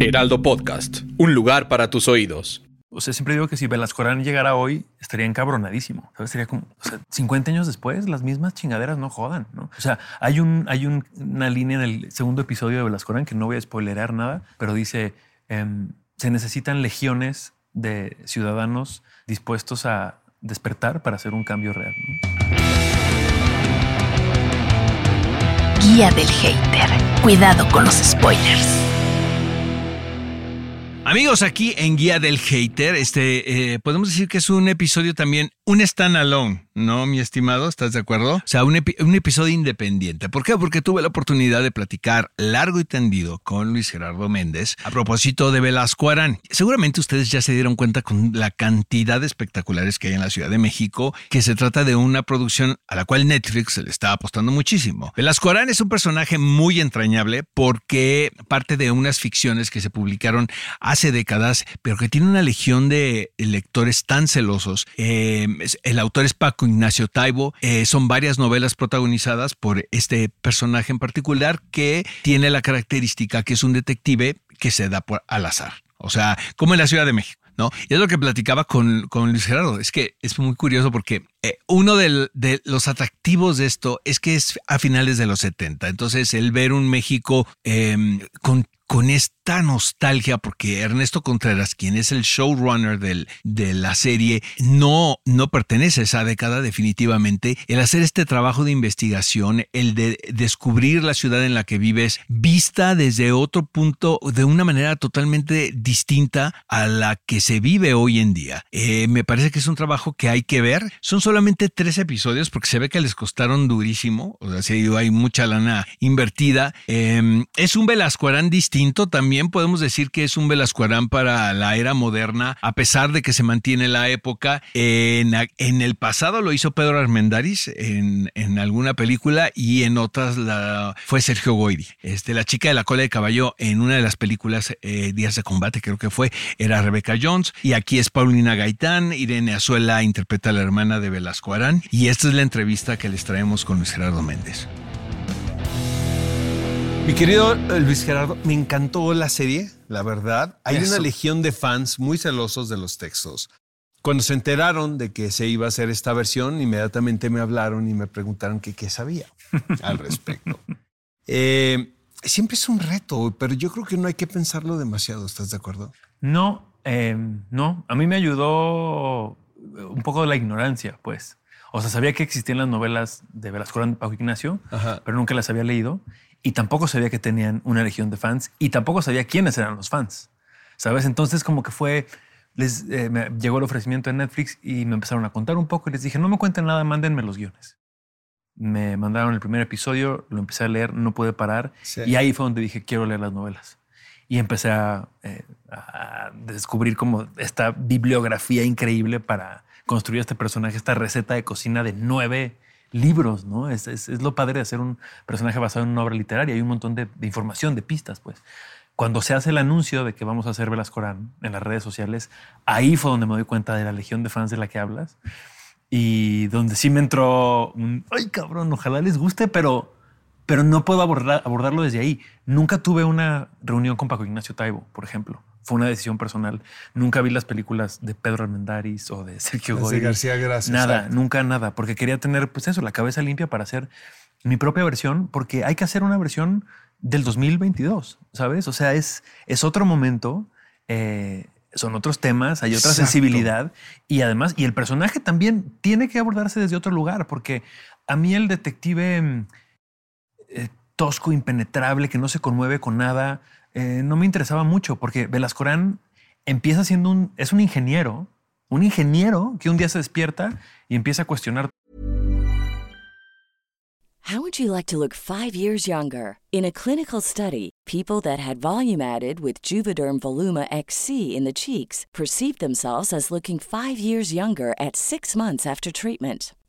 Heraldo Podcast, un lugar para tus oídos. O sea, siempre digo que si Velascorán llegara hoy, estaría encabronadísimo. ¿Sabes? Sería como, o sea, 50 años después, las mismas chingaderas no jodan, ¿no? O sea, hay, un, hay una línea en el segundo episodio de Velascorán que no voy a spoilerar nada, pero dice, em, se necesitan legiones de ciudadanos dispuestos a despertar para hacer un cambio real. Guía del hater. Cuidado con los spoilers. Amigos, aquí en Guía del Hater, este, eh, podemos decir que es un episodio también, un standalone, ¿no, mi estimado? ¿Estás de acuerdo? O sea, un, episodio independiente. ¿Por qué? Porque tuve la oportunidad de platicar largo y tendido con Luis Gerardo Méndez a propósito de Velasco Arán. Seguramente ustedes ya se dieron cuenta con la cantidad de espectaculares que hay en la Ciudad de México, que se trata de una producción a la cual Netflix le está apostando muchísimo. Velasco Arán es un personaje muy entrañable porque parte de unas ficciones que se publicaron hace décadas, pero que tiene una legión de lectores tan celosos. Eh, el autor es Paco Ignacio Taibo. Eh, son varias novelas protagonizadas por este personaje en particular que tiene la característica que es un detective que se da por al azar. O sea, como en la Ciudad de México. ¿No? Y es lo que platicaba con, con Luis Gerardo. Es que es muy curioso porque eh, uno de los atractivos de esto es que es a finales de los 70. Entonces, el ver un México em, con con esta nostalgia, porque Ernesto Contreras, quien es el showrunner de la serie, no, no pertenece a esa década definitivamente. El hacer este trabajo de investigación, el de descubrir la ciudad en la que vives, vista desde otro punto, de una manera totalmente distinta a la que se vive hoy en día. Eh, me parece que es un trabajo que hay que ver. Son solamente tres episodios porque se ve que les costaron durísimo, o sea, hay mucha lana invertida. Em, es un Velascoarán distinto también podemos decir que es un Velascoarán para la era moderna, a pesar de que se mantiene la época. En, el pasado lo hizo Pedro Armendáriz en, alguna película y en otras fue Sergio Goyri. Este, la chica de la cola de caballo en una de las películas eh, Días de Combate, creo que fue, era Rebecca Jones. Y aquí es Paulina Gaitán. Irene Azuela interpreta a la hermana de Velasco Arán. Y esta es la entrevista que les traemos con Luis Gerardo Méndez. Mi querido eh, Luis Gerardo, me encantó la serie, la verdad. Hay una legión de fans muy celosos de los textos. Cuando se enteraron de que se iba a hacer esta versión, inmediatamente me hablaron y me preguntaron qué sabía al respecto. Eh, siempre es un reto, pero yo creo que no hay que pensarlo demasiado, ¿estás de acuerdo? No, em, no. A mí me ayudó un poco la ignorancia, pues. O sea, sabía que existían las novelas de Velasco de Paco Ignacio, pero nunca las había leído y tampoco sabía que tenían una legión de fans y tampoco sabía quiénes eran los fans. ¿Sabes? Entonces como que fue, les eh, me llegó el ofrecimiento de Netflix y me empezaron a contar un poco y les dije, no me cuenten nada, mándenme los guiones. Me mandaron el primer episodio, lo empecé a leer, no pude parar y ahí fue donde dije, quiero leer las novelas. Y empecé a, eh, a descubrir como esta bibliografía increíble para construir este personaje, esta receta de cocina de nueve libros, ¿no? Es, es, lo padre de hacer un personaje basado en una obra literaria. Hay un montón de, información, de pistas, pues. Cuando se hace el anuncio de que vamos a hacer Velascorán en las redes sociales, ahí fue donde me doy cuenta de la legión de fans de la que hablas y donde sí me entró un, ay cabrón, ojalá les guste, pero, pero no puedo abordarlo desde ahí. Nunca tuve una reunión con Paco Ignacio Taibo, por ejemplo fue una decisión personal. Nunca vi las películas de Pedro Armendáriz o de Sergio Goy. García Gracias. Nada, nunca nada, porque quería tener, pues eso, la cabeza limpia para hacer mi propia versión, porque hay que hacer una versión del 2022, ¿sabes? O sea, es, es otro momento, eh, son otros temas, hay otra sensibilidad y además, y el personaje también tiene que abordarse desde otro lugar, porque a mí el detective eh, tosco, impenetrable, que no se conmueve con nada, eh, no me interesaba mucho porque Velascorán empieza siendo un, es un ingeniero, un ingeniero que un día se despierta y empieza a cuestionar. How would you like to look five years younger? In a clinical study, people that had volume added with Juvederm Voluma XC in the cheeks perceived themselves as looking five years younger at six months after treatment.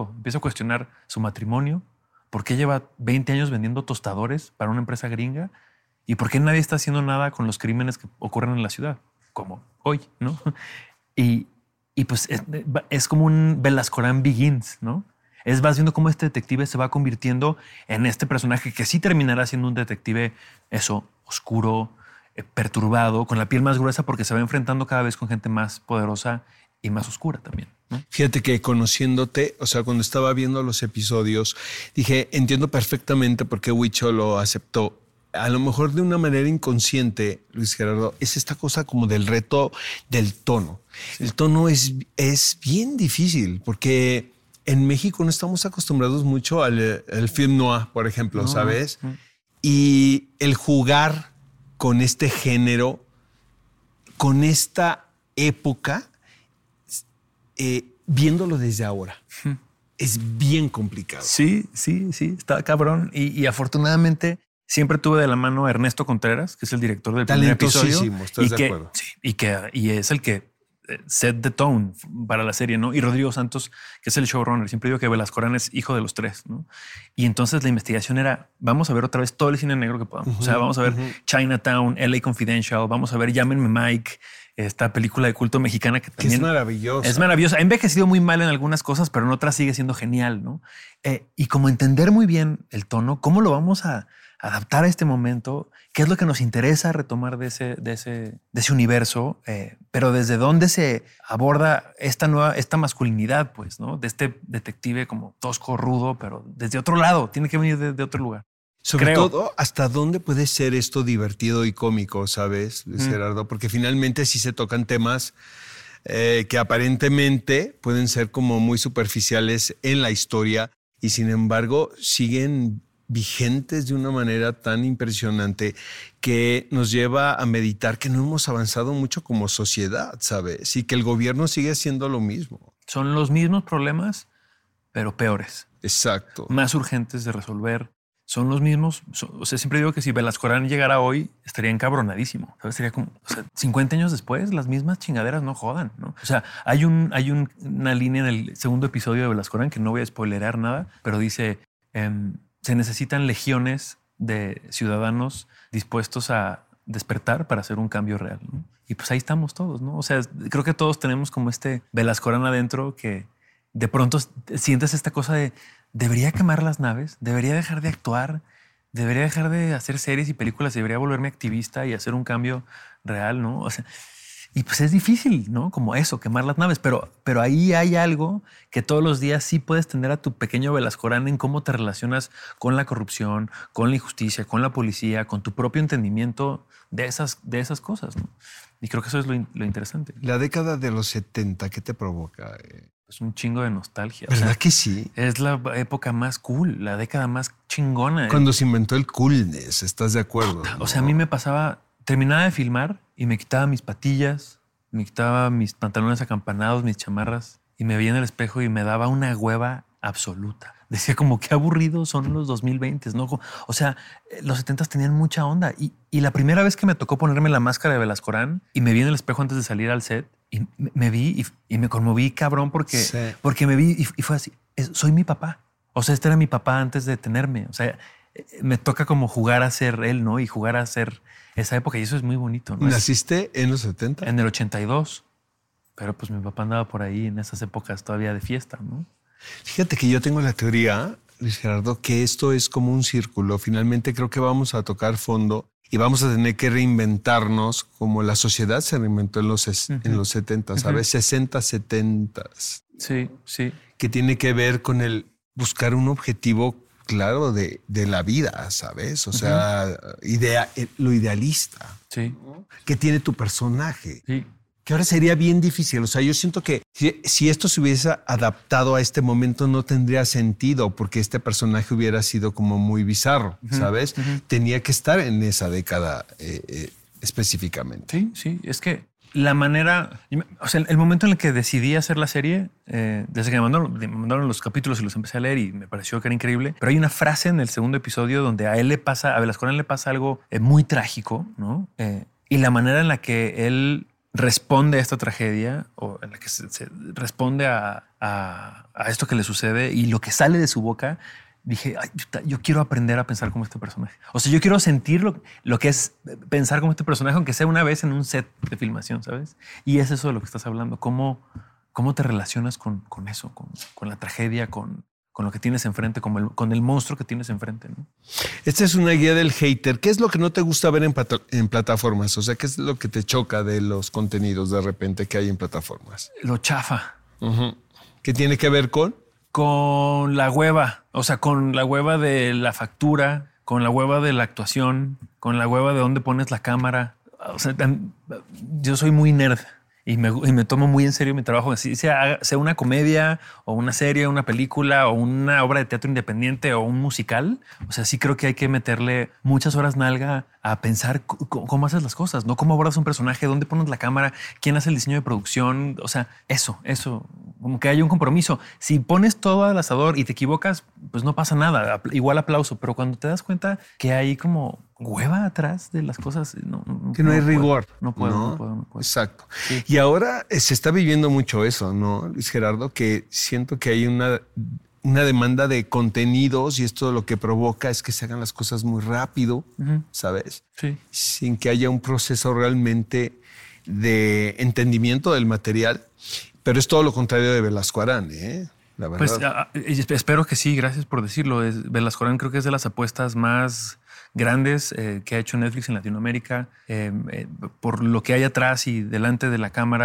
Empiezo a cuestionar su matrimonio, por qué lleva 20 años vendiendo tostadores para una empresa gringa y por qué nadie está haciendo nada con los crímenes que ocurren en la ciudad, como hoy, ¿no? Y, y pues es, es, como un Velascorán Begins, ¿no? Es vas viendo cómo este detective se va convirtiendo en este personaje que sí terminará siendo un detective, eso, oscuro, eh, perturbado, con la piel más gruesa porque se va enfrentando cada vez con gente más poderosa y más oscura también. Fíjate que conociéndote, o sea, cuando estaba viendo los episodios, dije, entiendo perfectamente por qué Huicho lo aceptó. A lo mejor de una manera inconsciente, Luis Gerardo, es esta cosa como del reto del tono. El tono es, es bien difícil porque en México no estamos acostumbrados mucho al, film noir, por ejemplo, ¿sabes? Y el jugar con este género, con esta época, eh, viéndolo desde ahora. Es bien complicado. Sí, sí, sí, está cabrón. Y, afortunadamente siempre tuve de la mano a Ernesto Contreras, que es el director del primer episodio. ¿estás de acuerdo? y que y es el que set the tone para la serie, ¿no? Y Rodrigo Santos, que es el showrunner, siempre digo que Velascorán es hijo de los tres, ¿no? Y entonces la investigación era, vamos a ver otra vez todo el cine negro que podamos. o sea, vamos a ver Chinatown, LA Confidential, vamos a ver Llámenme Mike, esta película de culto mexicana que también es maravillosa. Es maravillosa. Ha envejecido muy mal en algunas cosas, pero en otras sigue siendo genial, ¿no? Eh, y como entender muy bien el tono, cómo lo vamos a adaptar a este momento, qué es lo que nos interesa retomar de ese, de ese, de ese universo, eh, pero desde dónde se aborda esta nueva, esta masculinidad, pues, ¿no? De este detective como tosco, rudo, pero desde otro lado, tiene que venir de, otro lugar. Sobre todo, ¿hasta dónde puede ser esto divertido y cómico, sabes, Gerardo? Porque finalmente sí se tocan temas eh, que aparentemente pueden ser como muy superficiales en la historia y sin embargo siguen vigentes de una manera tan impresionante que nos lleva a meditar que no hemos avanzado mucho como sociedad, ¿sabes? Y que el gobierno sigue haciendo lo mismo. Son los mismos problemas, pero peores. Exacto. Más urgentes de resolver. Son los mismos. o sea, siempre digo que si Velascorán llegara hoy, estaría encabronadísimo. ¿sabes? Sería como, o sea, 50 años después, las mismas chingaderas no jodan, ¿no? O sea, hay, un, hay una línea en el segundo episodio de Velascorán que no voy a spoilerar nada, pero dice, em, se necesitan legiones de ciudadanos dispuestos a despertar para hacer un cambio real. Y pues ahí estamos todos, ¿no? O sea, creo que todos tenemos como este Velascorán adentro que de pronto sientes esta cosa de debería quemar las naves, debería dejar de actuar, debería dejar de hacer series y películas, debería volverme activista y hacer un cambio real, ¿no? O sea, y pues es difícil, ¿no? Como eso, quemar las naves, pero, pero ahí hay algo que todos los días sí puedes tener a tu pequeño Velascorán en cómo te relacionas con la corrupción, con la injusticia, con la policía, con tu propio entendimiento de esas, de esas cosas, ¿no? Y creo que eso es lo, interesante. La década de los 70, ¿qué te provoca? Es un chingo de nostalgia. ¿Verdad que sí? Es la época más cool, la década más chingona. Cuando se inventó el coolness, ¿estás de acuerdo? O sea, a mí me pasaba, terminaba de filmar y me quitaba mis patillas, me quitaba mis pantalones acampanados, mis chamarras y me veía en el espejo y me daba una hueva absoluta. Decía como qué aburridos son los 2020, ¿no? O sea, los 70 tenían mucha onda y, la primera vez que me tocó ponerme la máscara de Velascorán y me vi en el espejo antes de salir al set y me, vi y, me conmoví cabrón porque, porque me vi y, fue así, soy mi papá. O sea, este era mi papá antes de tenerme. O sea, eh, me toca como jugar a ser él, ¿no? Y jugar a ser esa época y eso es muy bonito. ¿no? ¿Naciste en los 70? En el 82. Pero pues mi papá andaba por ahí en esas épocas todavía de fiesta, ¿no? Fíjate que yo tengo la teoría, Luis Gerardo, que esto es como un círculo. Finalmente creo que vamos a tocar fondo y vamos a tener que reinventarnos como la sociedad se reinventó en los, en los 70, ¿sabes? 60, 70. Sí, sí. Que tiene que ver con el buscar un objetivo claro de, la vida, ¿sabes? O sea, idea, eh, lo idealista. Sí. Que tiene tu personaje. Sí. que ahora sería bien difícil. O sea, yo siento que si, esto se hubiese adaptado a este momento no tendría sentido porque este personaje hubiera sido como muy bizarro, ¿sabes? Tenía que estar en esa década eh, eh, específicamente. Sí, sí, es que la manera, o sea, el momento en el que decidí hacer la serie, eh, desde que me mandaron, los capítulos y los empecé a leer y me pareció que era increíble, pero hay una frase en el segundo episodio donde a él le pasa, a Velasco le pasa algo muy trágico, ¿no? y la manera en la que él responde a esta tragedia o en la que se, responde a, esto que le sucede y lo que sale de su boca, dije, yo, quiero aprender a pensar como este personaje. O sea, yo quiero sentir lo, que es pensar como este personaje, aunque sea una vez en un set de filmación, ¿sabes? Y es eso de lo que estás hablando, cómo, cómo te relacionas con, con eso, con, con la tragedia, con, con lo que tienes enfrente, con el, con el monstruo que tienes enfrente. ¿no? Esta es una guía del hater. ¿Qué es lo que no te gusta ver en, en, plataformas? O sea, ¿qué es lo que te choca de los contenidos de repente que hay en plataformas? Lo chafa. ¿Qué tiene que ver con? Con la hueva, o sea, con la hueva de la factura, con la hueva de la actuación, con la hueva de dónde pones la cámara. O sea, yo soy muy nerd y me, y me, tomo muy en serio mi trabajo, así sea, sea una comedia o una serie, una película o una obra de teatro independiente o un musical. O sea, sí creo que hay que meterle muchas horas nalga a pensar cómo haces las cosas, ¿no? Cómo abordas un personaje, dónde pones la cámara, quién hace el diseño de producción. O sea, eso, eso, como que hay un compromiso. Si pones todo al asador y te equivocas, pues no pasa nada. Igual aplauso, pero cuando te das cuenta que hay como hueva atrás de las cosas. No, que no, hay rigor. No puedo, no, puedo, no puedo. Exacto. Y ahora eh, se está viviendo mucho eso, ¿no, Luis Gerardo? Que siento que hay una, una demanda de contenidos y esto lo que provoca es que se hagan las cosas muy rápido, ¿sabes? Sí. Sin que haya un proceso realmente de entendimiento del material. Pero es todo lo contrario de Velasco ¿eh? La pues, verdad. Pues espero que sí, gracias por decirlo. Velasco Arán creo que es de las apuestas más grandes eh, que ha hecho Netflix en Latinoamérica, eh, eh, por lo que hay atrás y delante de la cámara.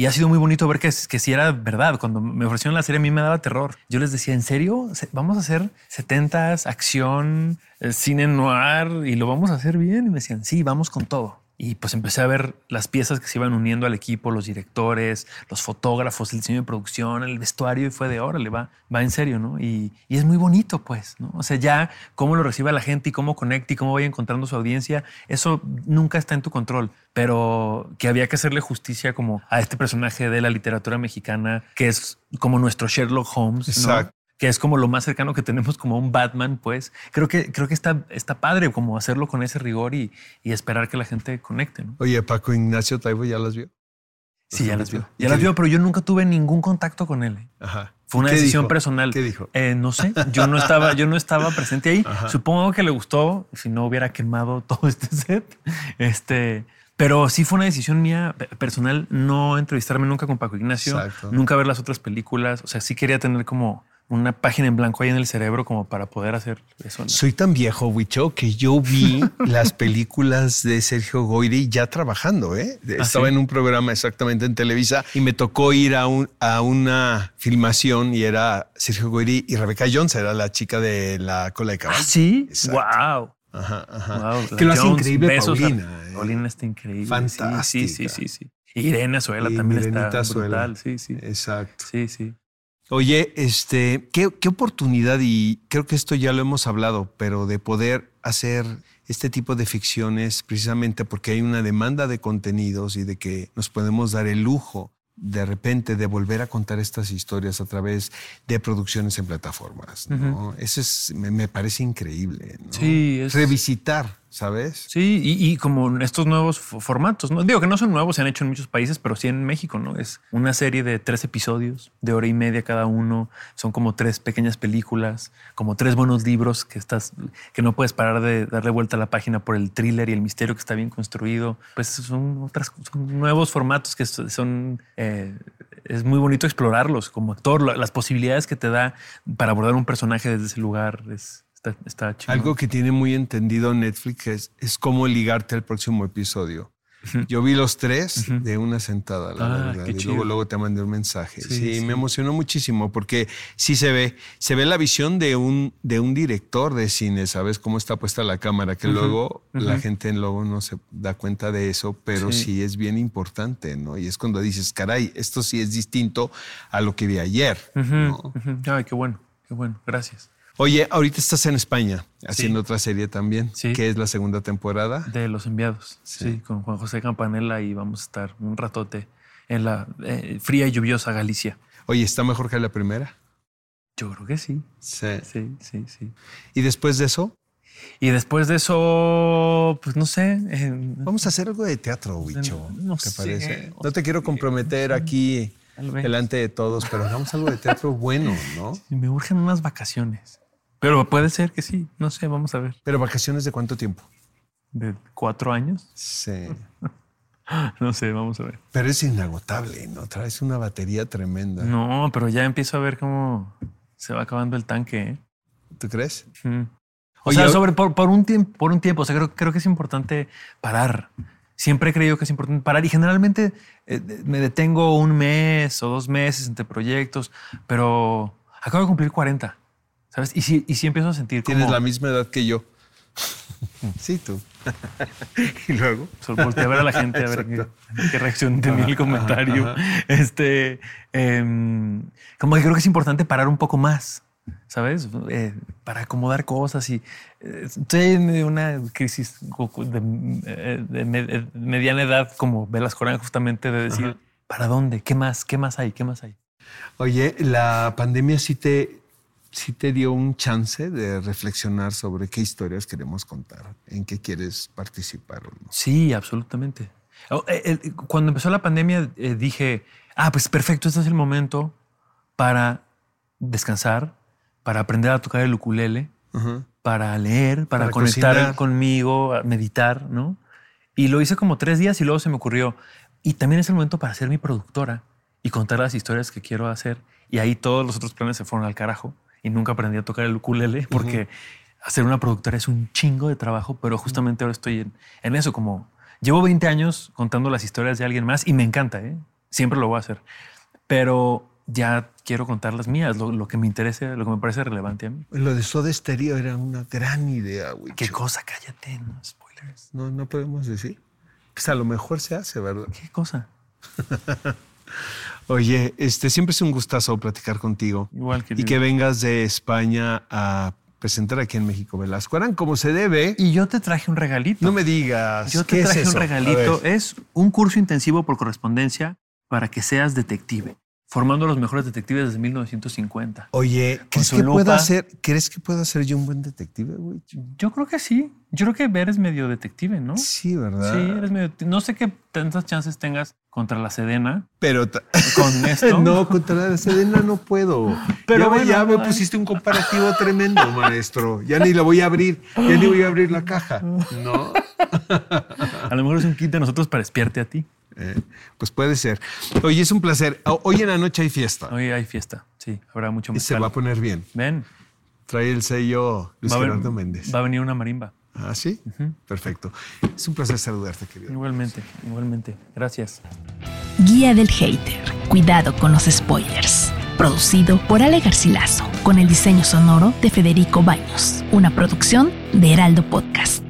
Y ha sido muy bonito ver que, sí era verdad. Cuando me ofrecieron la serie, a mí me daba terror. Yo les decía, ¿en serio? ¿Vamos a hacer 70s, acción, eh, cine noir y lo vamos a hacer bien? Y me decían, sí, vamos con todo. Y pues empecé a ver las piezas que se iban uniendo al equipo, los directores, los fotógrafos, el diseño de producción, el vestuario, y fue de órale, va, va en serio, ¿no? Y, y, es muy bonito, pues, ¿no? O sea, ya cómo lo recibe la gente y cómo conecta y cómo vaya encontrando su audiencia, eso nunca está en tu control, pero que había que hacerle justicia como a este personaje de la literatura mexicana, que es como nuestro Sherlock Holmes, Exacto que es como lo más cercano que tenemos como un Batman, pues creo que, creo que está, está padre como hacerlo con ese rigor y, y esperar que la gente conecte. ¿no? Oye, Paco Ignacio Taibo ya las vio. Sí, ya las vio. Ya las vio, pero yo nunca tuve ningún contacto con él. Ajá. Fue una decisión personal. ¿Qué dijo? Eh, no sé, yo no estaba, yo no estaba presente ahí. Supongo que le gustó, si no hubiera quemado todo este set. Este, pero sí fue una decisión mía personal no entrevistarme nunca con Paco Ignacio, nunca ver las otras películas. O sea, sí quería tener como una página en blanco ahí en el cerebro como para poder hacer eso. Soy tan viejo, Wicho, que yo vi las películas de Sergio Goyri ya trabajando. ¿eh? ¿Ah, Estaba en un programa exactamente en Televisa y me tocó ir a, un, a una filmación y era Sergio Goyri y Rebeca Jones, era la chica de la cola de caballo. ¿Ah, sí? Exacto. ¡Wow! Ajá, ajá. Wow, que lo hace Jones, increíble besos Paulina. ¿eh? Paulina está increíble. Fantástica. Sí, sí, sí, sí. sí. Irene Azuela Y también Irenita está Azuela. brutal. Sí, sí. Exacto. Sí, sí. Oye, este, ¿qué, qué oportunidad, y creo que esto ya lo hemos hablado, pero de poder hacer este tipo de ficciones precisamente porque hay una demanda de contenidos y de que nos podemos dar el lujo de repente de volver a contar estas historias a través de producciones en plataformas. ¿no? Eso es, me, me parece increíble. ¿no? Sí, es- Revisitar, ¿sabes? Sí, y, como estos nuevos fo- formatos, ¿no? Digo que no son nuevos, se han hecho en muchos países, pero sí en México, ¿no? Es una serie de tres episodios, de hora y media cada uno. Son como tres pequeñas películas, como tres buenos libros que estás, que no puedes parar de darle vuelta a la página por el thriller y el misterio que está bien construido. Pues son otras, son nuevos formatos que so- son, eh, es muy bonito explorarlos, como actor, la- las posibilidades que te da para abordar un personaje desde ese lugar. Es, está, está. Algo que tiene muy entendido Netflix es, es cómo ligarte al próximo episodio. Yo vi los tres de una sentada, la Ah, verdad. Y chido. luego, luego te mandé un mensaje. Sí, Sí, sí. me emocionó muchísimo porque sí se ve, se ve la visión de un, de un director de cine, ¿sabes? Cómo está puesta la cámara, que luego la gente luego no se da cuenta de eso, pero sí. Sí. es bien importante, ¿no? Y es cuando dices, caray, esto sí es distinto a lo que vi ayer. ¿no? Ay, qué bueno, qué bueno. Gracias. Oye, ahorita estás en España haciendo otra serie también, Sí. que es la segunda temporada. De los enviados. Sí. Sí. con Juan José Campanella y vamos a estar un ratote en la eh, fría y lluviosa Galicia. Oye, ¿está mejor que la primera? Yo creo que sí. Sí. Sí, sí, sí. Y después de eso, Y después de eso, pues no sé. eh, vamos a hacer algo de teatro, Wicho. No ¿Te sé, parece? no te quiero comprometer aquí delante de todos, pero hagamos algo de teatro bueno, ¿no? me urgen unas vacaciones. Pero puede ser que sí. No sé, vamos a ver. Pero vacaciones de cuánto tiempo? ¿De cuatro años? Sí. No sé, vamos a ver. Pero es inagotable, ¿no? Traes una batería tremenda. No, pero ya empiezo a ver cómo se va acabando el tanque. ¿eh? ¿Tú crees? Mm. O Oye, sea, sobre, por, por un tiempo, por un tiempo. O sea, creo, creo que es importante parar. Siempre he creído que es importante parar y generalmente eh, me detengo un mes o dos meses entre proyectos, pero acabo de cumplir 40, ¿sabes? Y sí, y sí empiezo a sentir como... Tienes la misma edad que yo. Sí, tú. y luego. Solo volteé a ver a la gente a ver qué, qué reacción tenía el comentario. Este, em, como que creo que es importante parar un poco más, ¿sabes? Eh, para acomodar cosas y eh, estoy en una crisis de, eh, de me- mediana edad, como Velas Corán, justamente de decir, ¿para dónde? ¿Qué más? ¿Qué más hay? ¿Qué más hay? Oye, la pandemia sí te, sí te dio un chance de reflexionar sobre qué historias queremos contar, en qué quieres participar o no. Sí, absolutamente. Oh, eh, eh, Cuando empezó la pandemia eh, dije, ah, pues perfecto, este es el momento para descansar, para aprender a tocar el ukulele, para leer, para, Para conectar cocinar. conmigo, a meditar, ¿no? Y lo hice como tres días y luego se me ocurrió, y también es el momento para ser mi productora y contar las historias que quiero hacer. Y ahí todos los otros planes se fueron al carajo y nunca aprendí a tocar el ukulele porque hacer una productora es un chingo de trabajo, pero justamente ahora estoy en, en eso, como llevo 20 años contando las historias de alguien más y me encanta, ¿eh? siempre lo voy a hacer, pero ya quiero contar las mías, lo, lo que me interese, lo que me parece relevante a mí. Lo de Soda Stereo era una gran idea, güey. ¿Qué cosa? Cállate, no spoilers. No, no podemos decir. Pues a lo mejor se hace, ¿verdad? ¿Qué cosa? Oye, este siempre es un gustazo platicar contigo. Igual que Y que vengas de España a presentar aquí en México Velasco. Harán como se debe. Y yo te traje un regalito. No me digas. Yo ¿qué te es traje eso? un regalito. Es un curso intensivo por correspondencia para que seas detective, formando a los mejores detectives desde 1950. Oye, ¿crees que, pueda ser, ¿crees que pueda ser yo un buen detective, güey? Yo creo que sí. Yo creo que eres medio detective, ¿no? Sí, ¿verdad? Sí, eres medio. No sé qué tantas chances tengas contra la Sedena Pero con esto. no, contra la Sedena no puedo. Pero ya, me- bueno, ya me ay. pusiste un comparativo tremendo, maestro. Ya ni la voy a abrir. Ya ni voy a abrir la caja. No. A lo mejor es un kit de nosotros para espiarte a ti. ¿Eh? Pues puede ser. Oye, es un placer. Hoy en la noche hay fiesta. Hoy hay fiesta, sí. Habrá mucho más. Y se va a poner bien. Ven. Trae el sello Luis Gerardo Méndez. Va a venir una marimba. Ah, sí. Perfecto. Es un placer saludarte, querido. Igualmente, igualmente. Gracias. Guía del Hater. Cuidado con los spoilers. Producido por Ale Garcilaso, con el diseño sonoro de Federico Baños. Una producción de Heraldo Podcast.